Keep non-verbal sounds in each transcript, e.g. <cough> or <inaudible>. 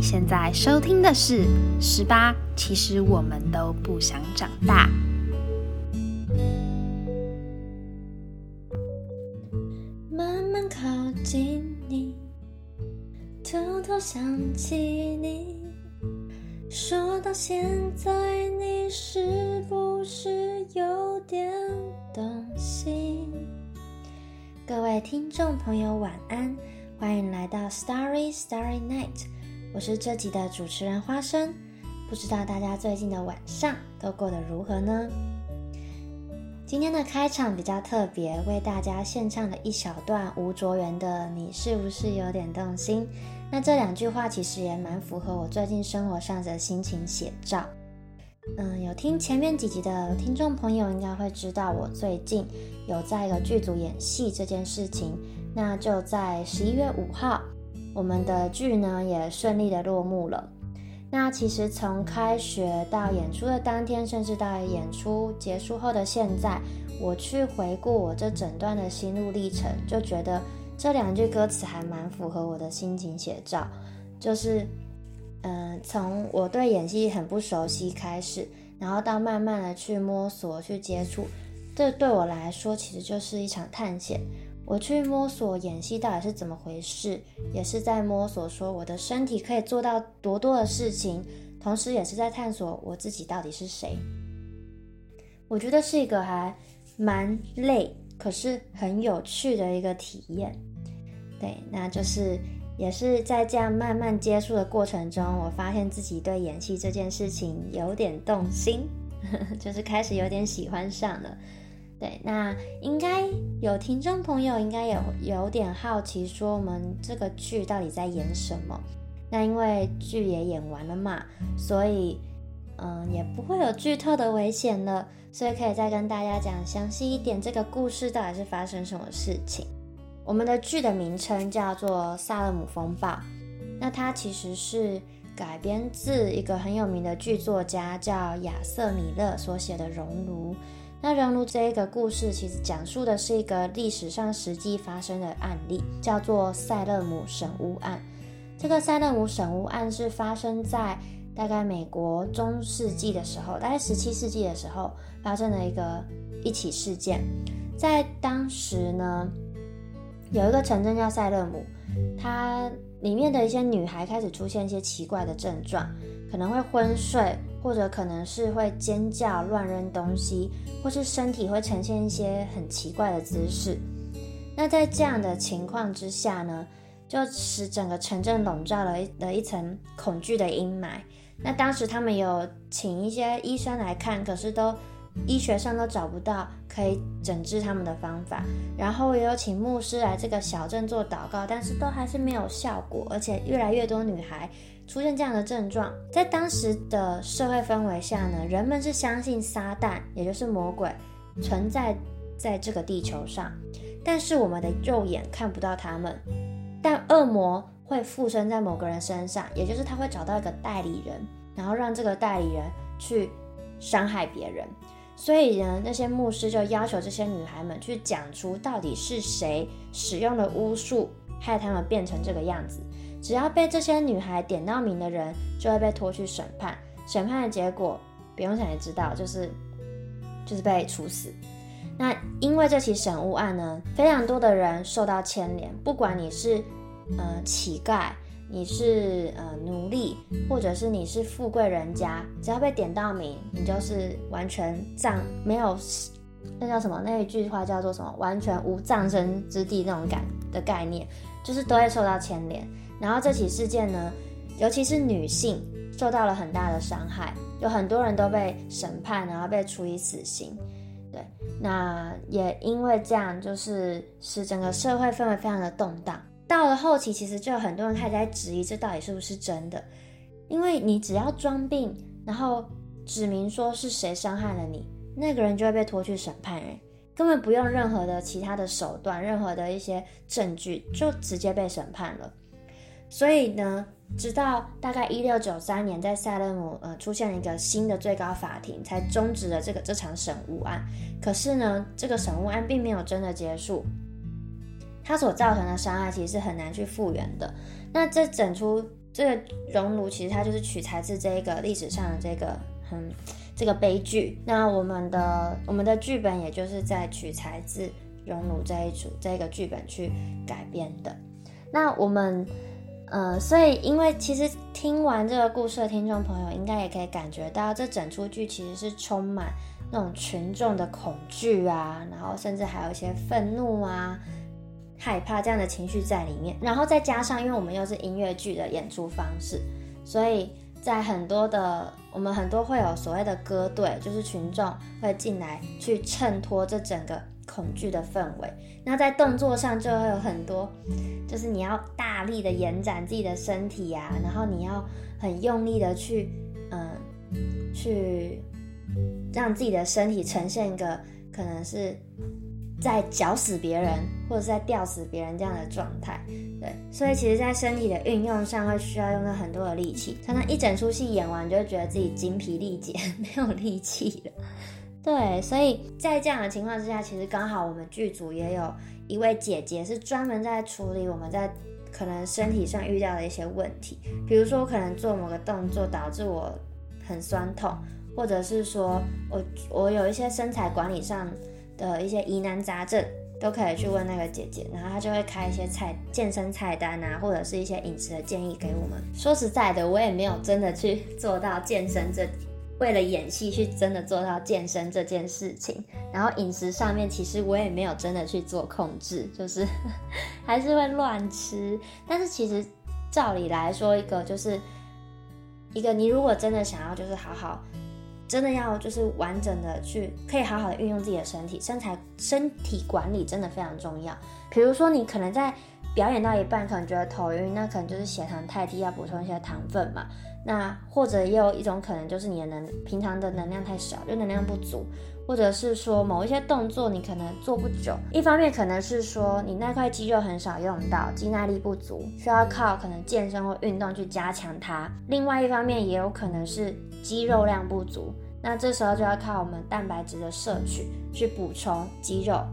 现在收听的是《十八》，其实我们都不想长大。慢慢靠近你，偷偷想起你。说到现在，你是不是有点动心？各位听众朋友，晚安。欢迎来到 Starry Starry Night，我是这集的主持人花生。不知道大家最近的晚上都过得如何呢？今天的开场比较特别，为大家献唱了一小段吴卓源的《你是不是有点动心》。那这两句话其实也蛮符合我最近生活上的心情写照。嗯，有听前面几集的听众朋友应该会知道，我最近有在一个剧组演戏这件事情。那就在十一月五号，我们的剧呢也顺利的落幕了。那其实从开学到演出的当天，甚至到演出结束后的现在，我去回顾我这整段的心路历程，就觉得这两句歌词还蛮符合我的心情写照。就是，嗯，从我对演戏很不熟悉开始，然后到慢慢的去摸索、去接触，这对我来说其实就是一场探险。我去摸索演戏到底是怎么回事，也是在摸索说我的身体可以做到多多的事情，同时也是在探索我自己到底是谁。我觉得是一个还蛮累，可是很有趣的一个体验。对，那就是也是在这样慢慢接触的过程中，我发现自己对演戏这件事情有点动心，<laughs> 就是开始有点喜欢上了。对，那应该有听众朋友应该有有点好奇，说我们这个剧到底在演什么？那因为剧也演完了嘛，所以嗯也不会有剧透的危险了，所以可以再跟大家讲详细一点，这个故事到底是发生什么事情？我们的剧的名称叫做《萨勒姆风暴》，那它其实是改编自一个很有名的剧作家叫亚瑟米勒所写的《熔炉》。那熔炉这一个故事，其实讲述的是一个历史上实际发生的案例，叫做塞勒姆神巫案。这个塞勒姆神巫案是发生在大概美国中世纪的时候，大概十七世纪的时候发生的一个一起事件。在当时呢，有一个城镇叫塞勒姆，它里面的一些女孩开始出现一些奇怪的症状，可能会昏睡。或者可能是会尖叫、乱扔东西，或是身体会呈现一些很奇怪的姿势。那在这样的情况之下呢，就使整个城镇笼罩了一了一层恐惧的阴霾。那当时他们有请一些医生来看，可是都医学上都找不到可以诊治他们的方法。然后也有请牧师来这个小镇做祷告，但是都还是没有效果，而且越来越多女孩。出现这样的症状，在当时的社会氛围下呢，人们是相信撒旦，也就是魔鬼存在在这个地球上，但是我们的肉眼看不到他们。但恶魔会附身在某个人身上，也就是他会找到一个代理人，然后让这个代理人去伤害别人。所以呢，那些牧师就要求这些女孩们去讲出到底是谁使用了巫术，害他们变成这个样子。只要被这些女孩点到名的人，就会被拖去审判。审判的结果不用想也知道，就是就是被处死。那因为这起审巫案呢，非常多的人受到牵连，不管你是呃乞丐，你是呃奴隶，或者是你是富贵人家，只要被点到名，你就是完全葬没有那叫什么那一句话叫做什么？完全无葬身之地那种感的概念，就是都会受到牵连。然后这起事件呢，尤其是女性受到了很大的伤害，有很多人都被审判，然后被处以死刑。对，那也因为这样，就是使整个社会氛围非常的动荡。到了后期，其实就有很多人开始在质疑这到底是不是真的，因为你只要装病，然后指明说是谁伤害了你，那个人就会被拖去审判，哎，根本不用任何的其他的手段，任何的一些证据，就直接被审判了。所以呢，直到大概一六九三年，在塞勒姆呃出现了一个新的最高法庭，才终止了这个这场审巫案。可是呢，这个审巫案并没有真的结束，它所造成的伤害其实是很难去复原的。那这整出这个熔炉其实它就是取材自这一个历史上的这个很这个悲剧。那我们的我们的剧本也就是在取材自熔炉这一组这个剧本去改编的。那我们呃，所以因为其实听完这个故事的听众朋友应该也可以感觉到，这整出剧其实是充满那种群众的恐惧啊，然后甚至还有一些愤怒啊。害怕这样的情绪在里面，然后再加上，因为我们又是音乐剧的演出方式，所以在很多的我们很多会有所谓的歌队，就是群众会进来去衬托这整个恐惧的氛围。那在动作上就会有很多，就是你要大力的延展自己的身体呀，然后你要很用力的去，嗯，去让自己的身体呈现一个可能是。在绞死别人，或者是在吊死别人这样的状态，对，所以其实，在身体的运用上会需要用到很多的力气。常常一整出戏演完，就会觉得自己精疲力竭，<laughs> 没有力气了。对，所以在这样的情况之下，其实刚好我们剧组也有一位姐姐是专门在处理我们在可能身体上遇到的一些问题，比如说我可能做某个动作导致我很酸痛，或者是说我我有一些身材管理上。的一些疑难杂症都可以去问那个姐姐，然后她就会开一些菜健身菜单啊，或者是一些饮食的建议给我们。说实在的，我也没有真的去做到健身这，为了演戏去真的做到健身这件事情。然后饮食上面，其实我也没有真的去做控制，就是 <laughs> 还是会乱吃。但是其实照理来说，一个就是一个你如果真的想要就是好好。真的要就是完整的去，可以好好的运用自己的身体，身材身体管理真的非常重要。比如说你可能在表演到一半，可能觉得头晕，那可能就是血糖太低，要补充一些糖分嘛。那或者也有一种可能就是你的能平常的能量太少，就能量不足，或者是说某一些动作你可能做不久。一方面可能是说你那块肌肉很少用到，肌耐力不足，需要靠可能健身或运动去加强它。另外一方面也有可能是。肌肉量不足，那这时候就要靠我们蛋白质的摄取去补充肌肉。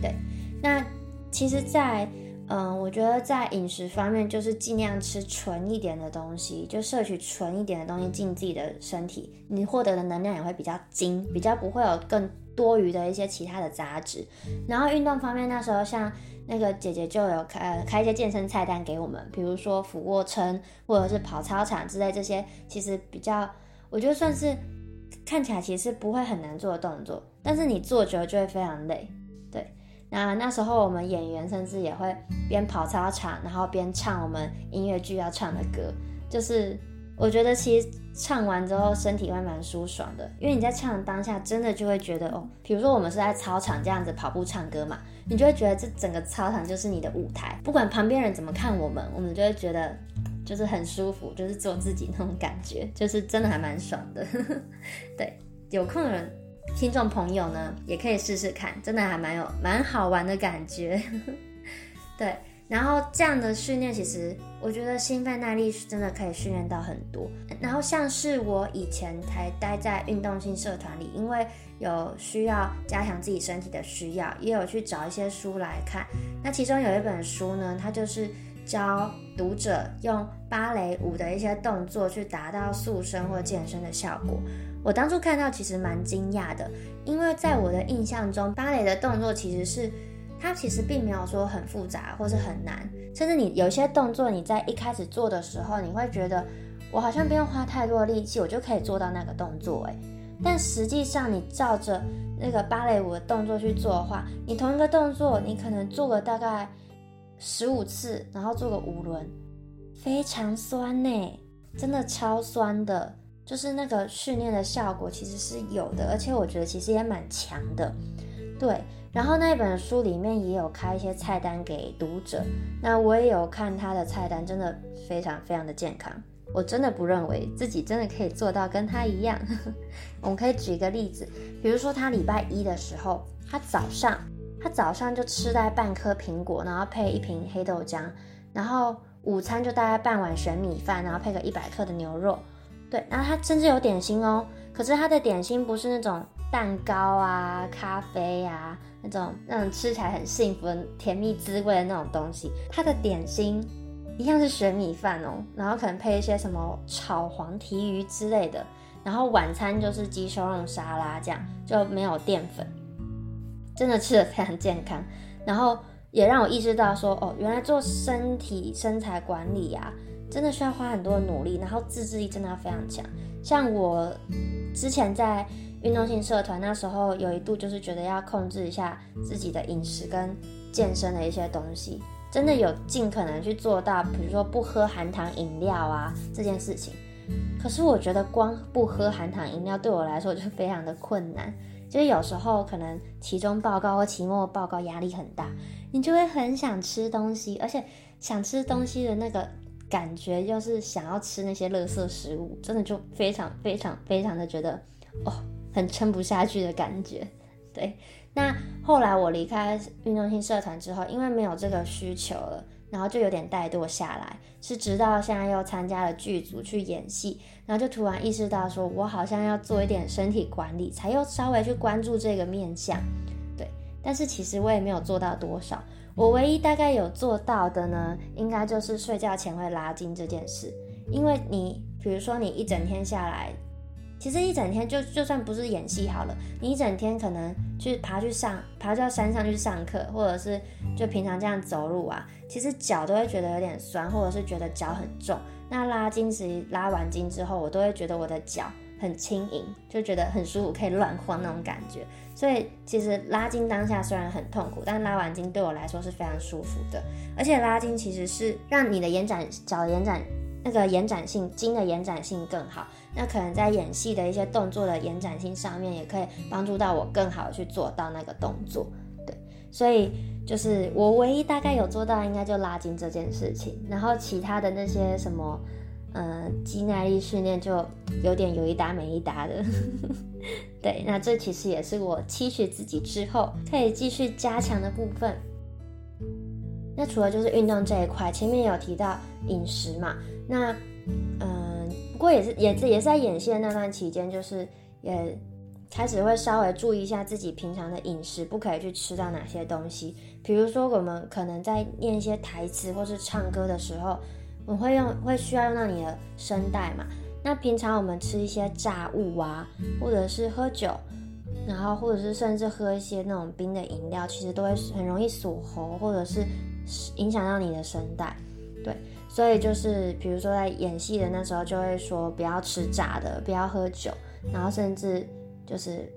对，那其实，在嗯，我觉得在饮食方面，就是尽量吃纯一点的东西，就摄取纯一点的东西进自己的身体，你获得的能量也会比较精，比较不会有更多余的一些其他的杂质。然后运动方面，那时候像。那个姐姐就有开开一些健身菜单给我们，比如说俯卧撑或者是跑操场之类这些，其实比较我觉得算是看起来其实不会很难做的动作，但是你做久了就会非常累。那那时候我们演员甚至也会边跑操场，然后边唱我们音乐剧要唱的歌，就是我觉得其实唱完之后身体会蛮舒爽的，因为你在唱的当下真的就会觉得哦，比如说我们是在操场这样子跑步唱歌嘛。你就会觉得这整个操场就是你的舞台，不管旁边人怎么看我们，我们就会觉得就是很舒服，就是做自己那种感觉，就是真的还蛮爽的。<laughs> 对，有空的人听众朋友呢，也可以试试看，真的还蛮有蛮好玩的感觉。<laughs> 对，然后这样的训练，其实我觉得心肺耐力是真的可以训练到很多。然后像是我以前才待在运动性社团里，因为。有需要加强自己身体的需要，也有去找一些书来看。那其中有一本书呢，它就是教读者用芭蕾舞的一些动作去达到塑身或健身的效果。我当初看到其实蛮惊讶的，因为在我的印象中，芭蕾的动作其实是它其实并没有说很复杂或是很难，甚至你有些动作你在一开始做的时候，你会觉得我好像不用花太多力气，我就可以做到那个动作，诶。但实际上，你照着那个芭蕾舞的动作去做的话，你同一个动作，你可能做了大概十五次，然后做个五轮，非常酸呢，真的超酸的。就是那个训练的效果其实是有的，而且我觉得其实也蛮强的。对，然后那一本书里面也有开一些菜单给读者，那我也有看他的菜单，真的非常非常的健康。我真的不认为自己真的可以做到跟他一样。<laughs> 我们可以举一个例子，比如说他礼拜一的时候，他早上他早上就吃大概半颗苹果，然后配一瓶黑豆浆，然后午餐就大概半碗玄米饭，然后配个一百克的牛肉。对，然后他甚至有点心哦，可是他的点心不是那种蛋糕啊、咖啡啊那种那种吃起来很幸福、甜蜜滋味的那种东西，他的点心。一样是玄米饭哦，然后可能配一些什么炒黄提鱼之类的，然后晚餐就是鸡胸肉沙拉，这样就没有淀粉，真的吃的非常健康。然后也让我意识到说，哦，原来做身体身材管理啊，真的需要花很多努力，然后自制力真的要非常强。像我之前在运动性社团那时候，有一度就是觉得要控制一下自己的饮食跟健身的一些东西。真的有尽可能去做到，比如说不喝含糖饮料啊这件事情。可是我觉得光不喝含糖饮料对我来说就非常的困难。就是有时候可能期中报告或期末报告压力很大，你就会很想吃东西，而且想吃东西的那个感觉又是想要吃那些垃圾食物，真的就非常非常非常的觉得哦，很撑不下去的感觉，对。那后来我离开运动性社团之后，因为没有这个需求了，然后就有点怠惰下来。是直到现在又参加了剧组去演戏，然后就突然意识到，说我好像要做一点身体管理，才又稍微去关注这个面相。对，但是其实我也没有做到多少。我唯一大概有做到的呢，应该就是睡觉前会拉筋这件事。因为你，比如说你一整天下来。其实一整天就就算不是演戏好了，你一整天可能去爬去上爬到山上去上课，或者是就平常这样走路啊，其实脚都会觉得有点酸，或者是觉得脚很重。那拉筋时拉完筋之后，我都会觉得我的脚很轻盈，就觉得很舒服，可以乱晃那种感觉。所以其实拉筋当下虽然很痛苦，但拉完筋对我来说是非常舒服的。而且拉筋其实是让你的延展脚延展那个延展性筋的延展性更好。那可能在演戏的一些动作的延展性上面，也可以帮助到我更好去做到那个动作，对，所以就是我唯一大概有做到，应该就拉筋这件事情，然后其他的那些什么，呃，肌耐力训练就有点有一搭没一搭的，<laughs> 对，那这其实也是我期许自己之后可以继续加强的部分。那除了就是运动这一块，前面有提到饮食嘛，那，嗯。不过也是，也是也是在演戏的那段期间，就是也开始会稍微注意一下自己平常的饮食，不可以去吃到哪些东西。比如说，我们可能在念一些台词或是唱歌的时候，我会用会需要用到你的声带嘛。那平常我们吃一些炸物啊，或者是喝酒，然后或者是甚至喝一些那种冰的饮料，其实都会很容易锁喉，或者是影响到你的声带，对。所以就是，比如说在演戏的那时候，就会说不要吃炸的，不要喝酒，然后甚至就是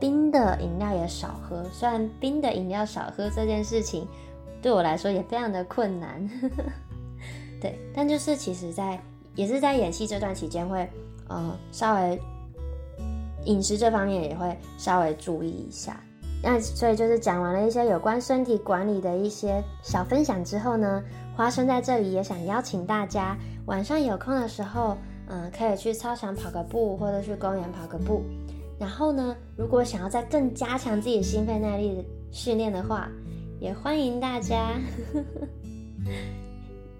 冰的饮料也少喝。虽然冰的饮料少喝这件事情对我来说也非常的困难，<laughs> 对，但就是其实，在也是在演戏这段期间，会呃稍微饮食这方面也会稍微注意一下。那所以就是讲完了一些有关身体管理的一些小分享之后呢。花生在这里也想邀请大家，晚上有空的时候，嗯，可以去操场跑个步，或者去公园跑个步。然后呢，如果想要再更加强自己心肺耐力的训练的话，也欢迎大家。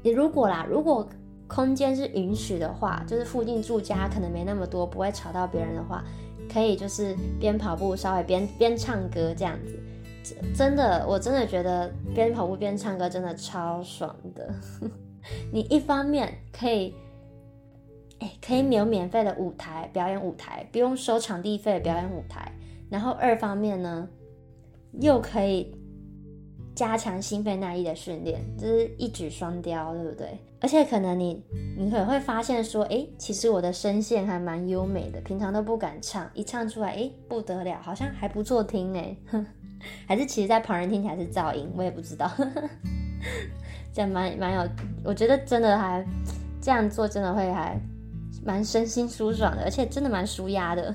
你 <laughs> 如果啦，如果空间是允许的话，就是附近住家可能没那么多，不会吵到别人的话，可以就是边跑步稍微边边唱歌这样子。真的，我真的觉得边跑步边唱歌真的超爽的。<laughs> 你一方面可以，哎，可以有免费的舞台表演舞台，不用收场地费表演舞台。然后二方面呢，又可以加强心肺耐力的训练，就是一举双雕，对不对？而且可能你你可能会发现说，哎，其实我的声线还蛮优美的，平常都不敢唱，一唱出来，哎，不得了，好像还不错听哎。<laughs> 还是其实，在旁人听起来是噪音，我也不知道。<laughs> 这样蛮蛮有，我觉得真的还这样做，真的会还蛮身心舒爽的，而且真的蛮舒压的。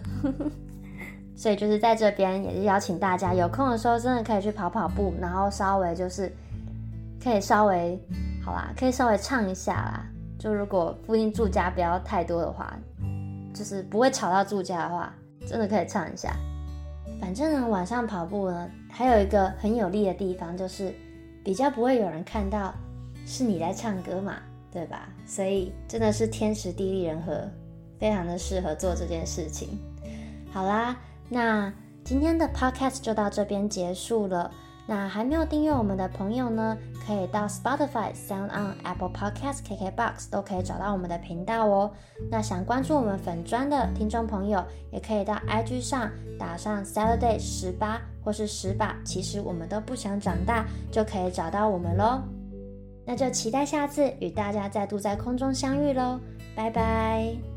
所以就是在这边也是邀请大家，有空的时候真的可以去跑跑步，然后稍微就是可以稍微好啦，可以稍微唱一下啦。就如果附近住家不要太多的话，就是不会吵到住家的话，真的可以唱一下。反正呢，晚上跑步呢，还有一个很有利的地方，就是比较不会有人看到是你在唱歌嘛，对吧？所以真的是天时地利人和，非常的适合做这件事情。好啦，那今天的 podcast 就到这边结束了。那还没有订阅我们的朋友呢，可以到 Spotify、Sound On、Apple Podcast、KKBox 都可以找到我们的频道哦。那想关注我们粉砖的听众朋友，也可以到 IG 上打上 Saturday 十八或是十把，其实我们都不想长大，就可以找到我们喽。那就期待下次与大家再度在空中相遇喽，拜拜。